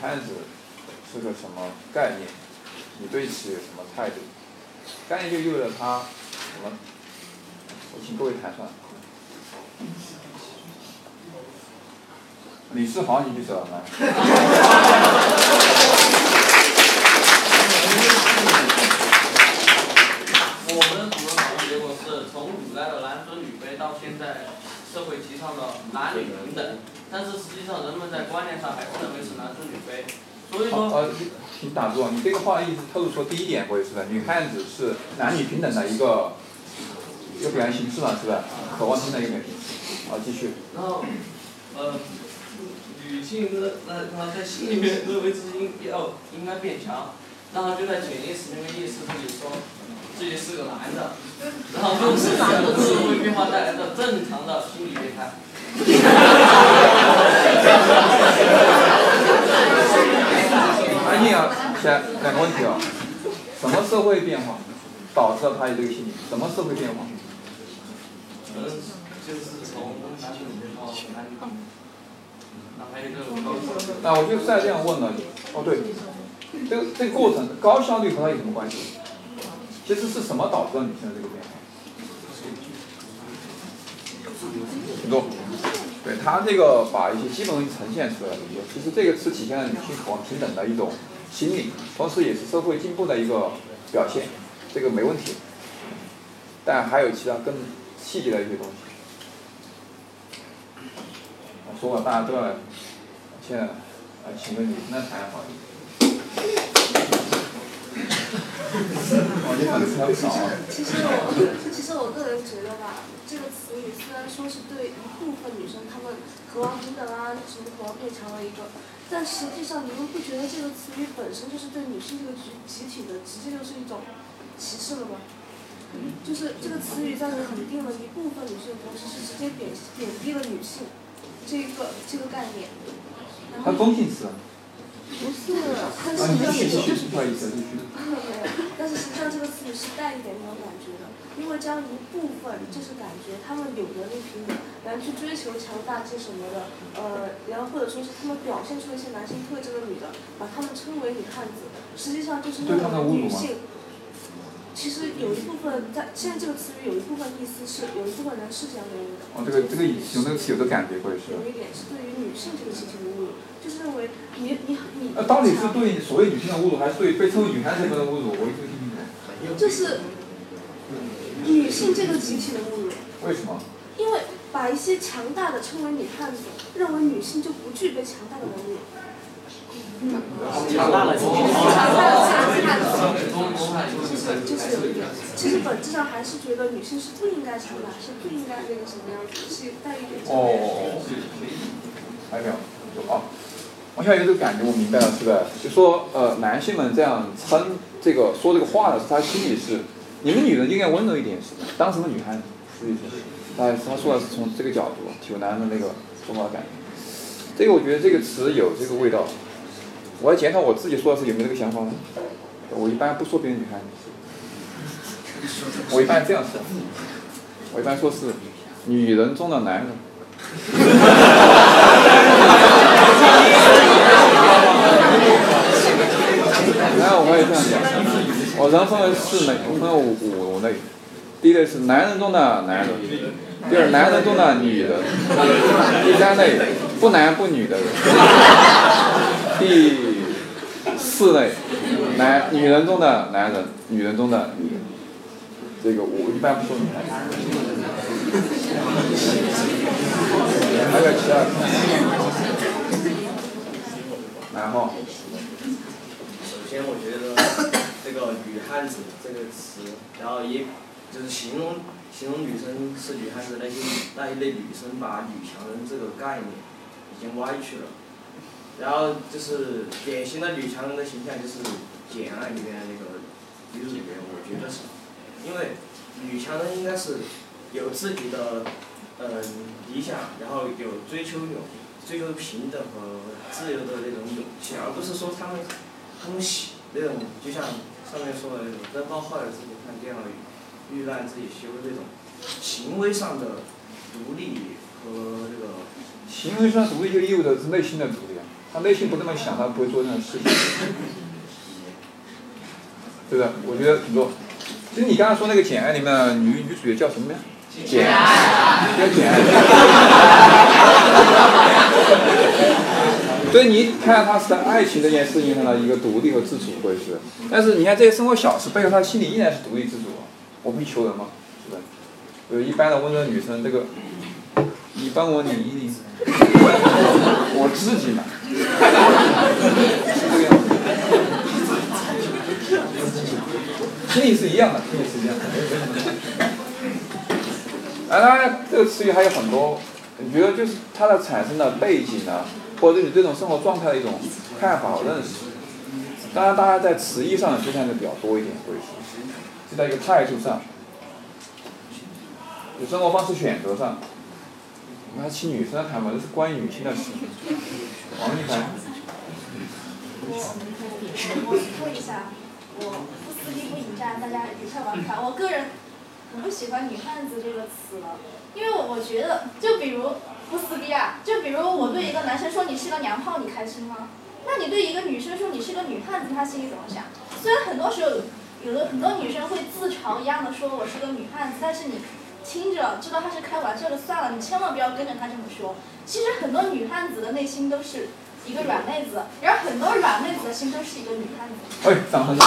汉子是个什么概念？你对此有什么态度？概念就意味着她什么？我请各位谈算。李世豪，你举手来。我们主要讨论结果是从古代的男尊女卑到现在社会提倡的男女平等，但是实际上人们在观念上还是认为是男尊女卑，所以说。呃，请打住，你这个话的意思透露出第一点，我也是的，女汉子是男女平等的一个一个表现形式嘛，是吧？渴望平等一个表现形式。好，继续。然后，呃。女性那那她在心里面认为自己应要应该变强，然后就在潜意识里面意识自己说自己是个男的，然后就是这样的社会变化带来的正常的心理变态。安静啊，先两个问题啊，什么社会变化导致了他有这个心理？什么社会变化？嗯，就是从男女到男女。那我就再这样问了你，哦对，这个这个过程高效率和它有什么关系？其实是什么导致了你现在这个变化？请坐。对他这个把一些基本东西呈现出来了，其实这个是体现了女性渴望平等的一种心理，同时也是社会进步的一个表现，这个没问题。但还有其他更细节的一些东西。说了，大家都要，现在，啊，请个女生来谈好。其实其实我，其实我个人觉得吧，这个词语虽然说是对一部分女生她们渴望平等啊，什么渴望变强的一个，但实际上你们不觉得这个词语本身就是对女性这个集集体的直接就是一种歧视了吗？就是这个词语在肯定了一部分女性的同时，是直接贬贬低了女性。这个这个概念，它中性词。不是，它是一个就是。不好意思，继续。没有，但是实际上这个词语是带一点那种感觉的，因为将一部分就是感觉他们有能力平等，然后去追求强大些什么的，呃，然后或者说是他们表现出一些男性特征的女的，把他们称为女汉子，实际上就是那种女性。其实有一部分在现在这个词语有一部分意思是有一部分人是这样认为的。哦，这个这个用这个词有的感觉，或者是。有一点是对于女性这个事情的侮辱，就是认为你你你。呃到底是对所谓女性的侮辱，还是对被称为女汉子的侮辱？我一直听不懂。就是女性这个集体的侮辱。为什么？因为把一些强大的称为女汉子，认为女性就不具备强大的能力。强大了，强大了，就是就是有一点，其实本质上还是觉得女性是不应该强大，是不应该那个什么样子，是带一点。哦，还有没有？有啊。我现在有这个感觉，我明白了，是吧？就说呃，男性们这样称这个说这个话的，是他心里是，你们女人应该温柔一点，是吧？当什么女汉子？是意思是，哎，他说的是从这个角度，体会男人的那个说话感觉。这个我觉得这个词有这个味道。我要检讨我自己说的是有没有这个想法呢？我一般不说别的女孩子，我一般这样说，我一般说是女人中的男人。然后我也这样讲，我人分为四类，分为五五类。第一类是男人中的男人，第二男人中的女人，第三类不男不女的人。第四类，男女人中的男人，女人中的女人，这个我一般不说女孩子。还有其他？然后。首先，我觉得这个“女汉子”这个词，然后也就是形容形容女生是女汉子那些那一类女生，把女强人这个概念已经歪曲了。然后就是典型的女强人的形象，就是《简爱》里面那个女主角，我觉得是，因为女强人应该是有自己的嗯理想，然后有追求勇追求平等和自由的那种勇气，而不是说他们他们喜那种就像上面说的那种登报号召自己看电脑遇难自己修那种行为上的独立和这个。行为上独立就意味着是内心的独，他内心不这么想，他不会做这样的事情，对不对？我觉得很多。其实你刚刚说那个《简爱》里面女女主角叫什么呀？简爱，叫简爱。所以你看她是在爱情这件事情上的一个独立和自主，会是。但是你看这些生活小事背后，她心里依然是独立自主。我不求人嘛，是吧？呃，一般的温柔女生，这个，你帮我拧一拧。我自己买，这个样子。心理是一样的，心理是一样的。当然，这个词语还有很多，你觉得就是它的产生的背景呢，或者你这种生活状态的一种看法和认识。当然，大家在词义上出现的比较多一点，会是，就在一个态度上，就生活方式选择上。我们请女生谈嘛，这是关于女性的事。王一凡。我我说一下，我不撕逼不引战，大家愉快玩耍。我个人我不喜欢“女汉子”这个词了，因为我觉得，就比如不撕逼啊，就比如我对一个男生说你是个娘炮，你开心吗？那你对一个女生说你是个女汉子，她心里怎么想？虽然很多时候，有的很多女生会自嘲一样的说我是个女汉子，但是你。听着，知道他是开玩笑就算了，你千万不要跟着他这么说。其实很多女汉子的内心都是一个软妹子，然后很多软妹子的心都是一个女汉子。哎，掌声！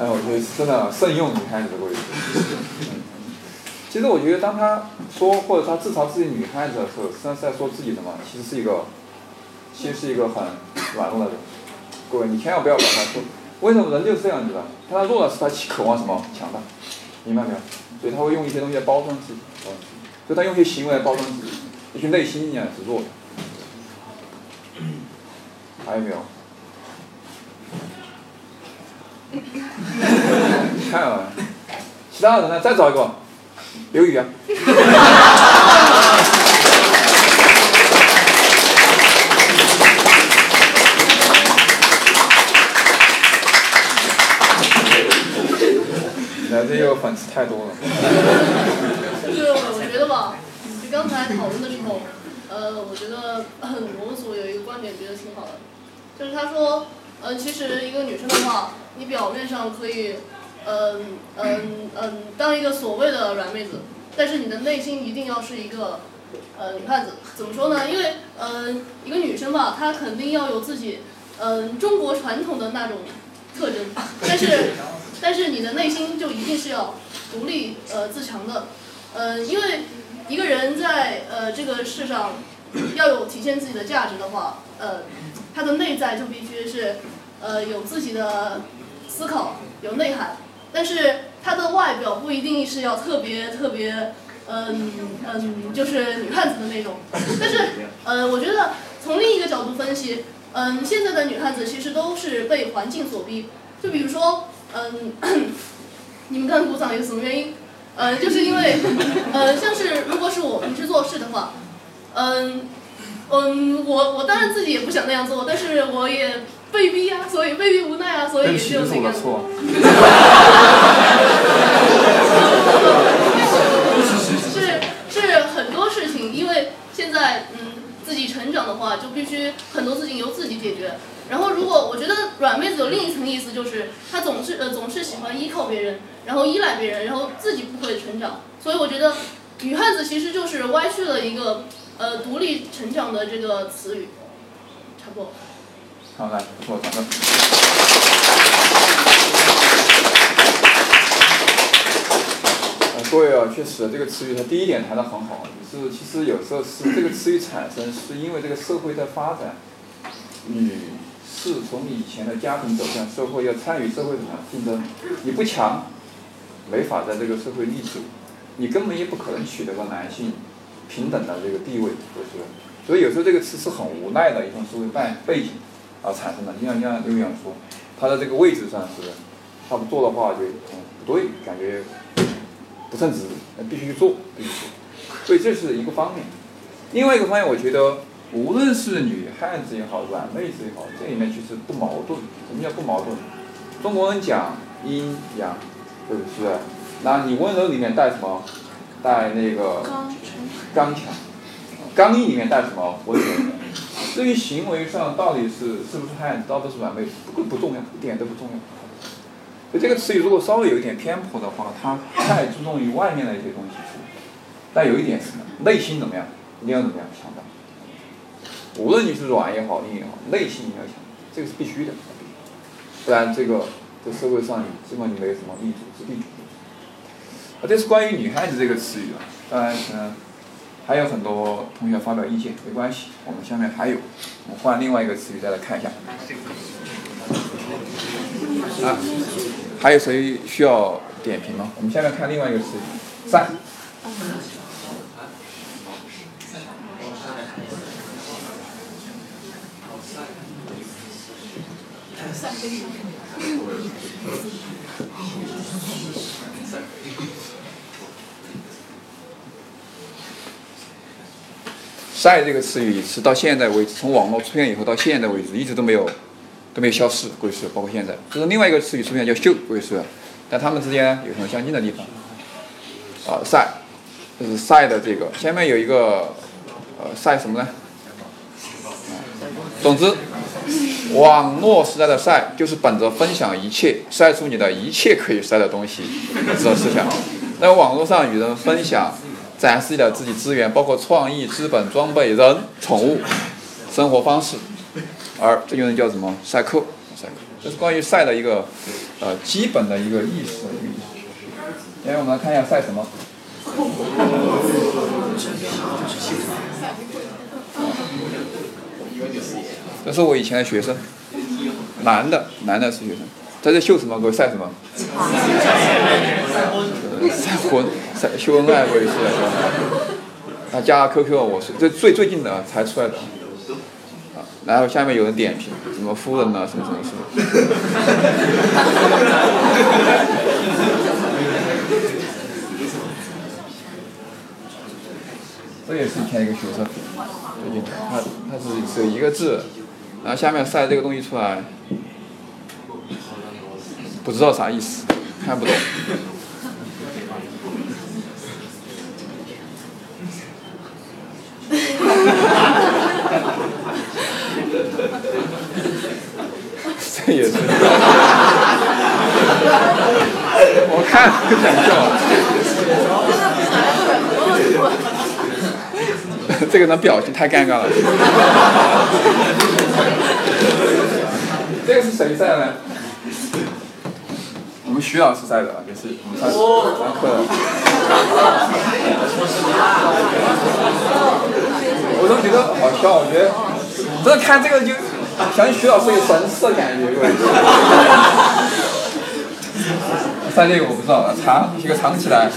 哎，我觉得真的慎用女汉子这个其实我觉得，当他说或者他自嘲自己女汉子的时候，实际上是在说自己什么？其实是一个，其实是一个很软弱的人。各位，你千万不要把他说。为什么人就是这样子的？他弱的是他渴望什么强大，明白没有？所以他会用一些东西来包装自己，所以他用一些行为来包装自己，也许内心一样是弱的。还有没有？看啊，其他人呢？再找一个，刘宇啊。粉丝太多了。就我觉得吧，就刚才讨论的时候，呃，我觉得我们组有一个观点觉得挺好的，就是他说，呃，其实一个女生的话，你表面上可以，嗯嗯嗯，当一个所谓的软妹子，但是你的内心一定要是一个，呃，女汉子。怎么说呢？因为，呃，一个女生吧，她肯定要有自己，嗯，中国传统的那种特征，但是。但是你的内心就一定是要独立呃自强的，呃，因为一个人在呃这个世上要有体现自己的价值的话，呃，他的内在就必须是呃有自己的思考，有内涵。但是他的外表不一定是要特别特别嗯嗯就是女汉子的那种。但是呃，我觉得从另一个角度分析，嗯，现在的女汉子其实都是被环境所逼，就比如说。嗯，你们刚鼓掌有什么原因？嗯，就是因为，呃，像是如果是我平时做事的话，嗯，嗯，我我当然自己也不想那样做，但是我也被逼啊，所以被逼无奈啊，所以也就那个。是是很多事情，因为现在嗯自己成长的话，就必须很多事情由自己解决。然后，如果我觉得软妹子有另一层意思，就是她总是呃总是喜欢依靠别人，然后依赖别人，然后自己不会成长。所以我觉得，女汉子其实就是歪曲了一个呃独立成长的这个词语，差不多。好，来，我掌声。各位啊，确实这个词语它第一点谈的很好，是其实有时候是这个词语产生是因为这个社会在发展，女。是从以前的家庭走向社会，要参与社会什么竞争？你不强，没法在这个社会立足，你根本也不可能取得个男性平等的这个地位，就是？所以有时候这个词是很无奈的一种社会背背景而产生的。就像像刘洋说，他在这个位置上是，他不做的话就不对，感觉不称职，必须去做，必须做。所以这是一个方面。另外一个方面，我觉得。无论是女汉子也好，软妹子也好，这里面其实不矛盾。什么叫不矛盾？中国人讲阴阳，对不对？那你温柔里面带什么？带那个刚强。刚毅里面带什么？温柔。至于行为上到底是是不是汉子，到底是软妹子，不不重要，一点都不重要。就这个词语如果稍微有一点偏颇的话，它太注重于外面的一些东西，但有一点什么？内心怎么样？一定要怎么样？强大。无论你是软也好，硬也好，内心你要强，这个是必须的。不然这个这社会上你基本就没有什么立足之地。啊，这是关于女汉子这个词语啊。当然可能还有很多同学发表意见，没关系，我们下面还有，我们换另外一个词语再来看一下。啊，还有谁需要点评吗？我们下面看另外一个词语，三。晒这个词语是到现在为止，从网络出现以后到现在为止，一直都没有都没有消失，过去包括现在。就是另外一个词语出现叫秀，过去但他们之间有什么相近的地方？啊，晒，就是晒的这个，下面有一个呃晒什么呢？总之，网络时代的晒就是本着分享一切，晒出你的一切可以晒的东西这思想，在网络上与人分享。展示你的自己资源，包括创意、资本、装备、人、宠物、生活方式，而这种人叫什么？赛客，赛客，这是关于赛的一个呃基本的一个意思。下面我们来看一下赛什么。这是我以前的学生，男的，男的是学生，在这秀什么？给我晒什么？晒婚，晒秀恩爱，我也是。他加 QQ，我是这最最近的才出来的。啊，然后下面有人点评，什么夫人呐，什么什么什么。这也是以前一个学生，最近他他是只有一个字，然后下面晒这个东西出来，不知道啥意思，看不懂。这也是，我看不想笑。这个人表情太尴尬了。这个是谁在呢？我们徐老师在的，就是。我们上上课。我都觉得好笑，我觉得，真的看这个就想起徐老师有神似的感觉，三这个我不知道了，藏一个藏起来，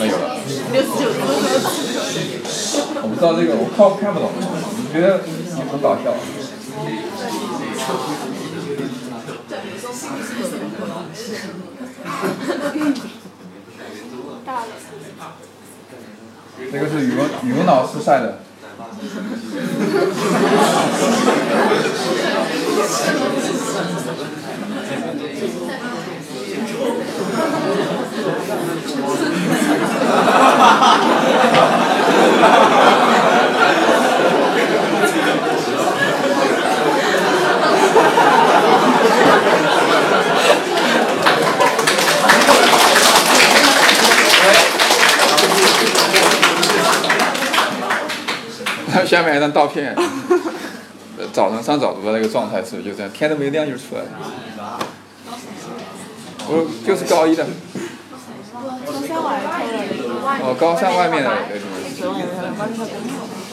没有了。我不知道这个，我看看不懂，我觉得很搞笑。这个是语文语文老师晒的。下面一张照片，早上上早读的那个状态是不是就这样？天都没亮就出来了。我就是高一的。哦，高三外面的。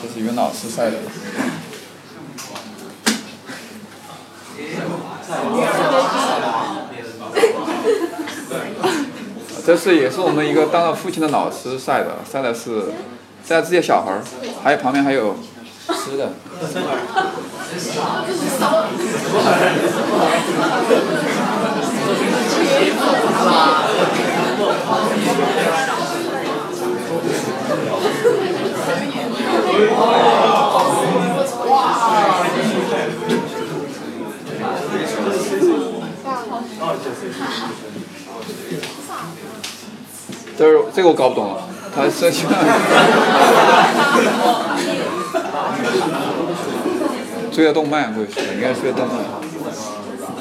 这是语文老师晒的。这是也是我们一个当了父亲的老师晒的，晒的是。带自己的小孩还有旁边还有吃的。都是这个我搞不懂了。他设计。追的动漫不会是，应该是追的动漫。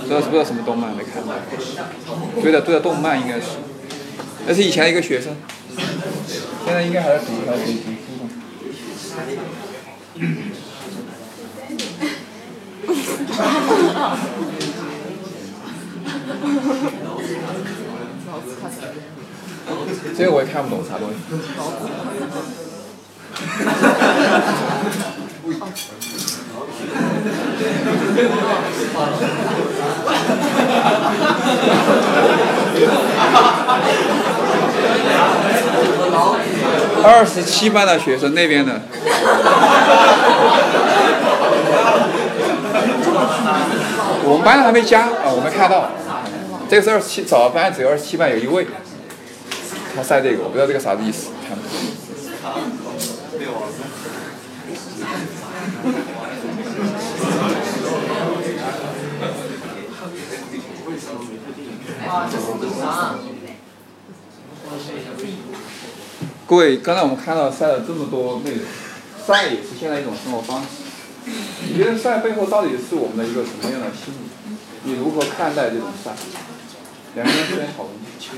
不知道不知道什么动漫没看到。追的追的动漫应该是，那是以前一个学生，现在应该还在读还在读读书呢。这个我也看不懂啥东西。二十七班的学生那边的。我们班的还没加啊，我没看到。这是二十七，早班只有二十七班有一位，他晒这个，我不知道这个啥子意思，看不懂。各位，刚才我们看到晒了这么多内容，晒也是现在一种生活方式。你觉得晒背后到底是我们的一个什么样的心理？你如何看待这种晒？两个人都然讨论。球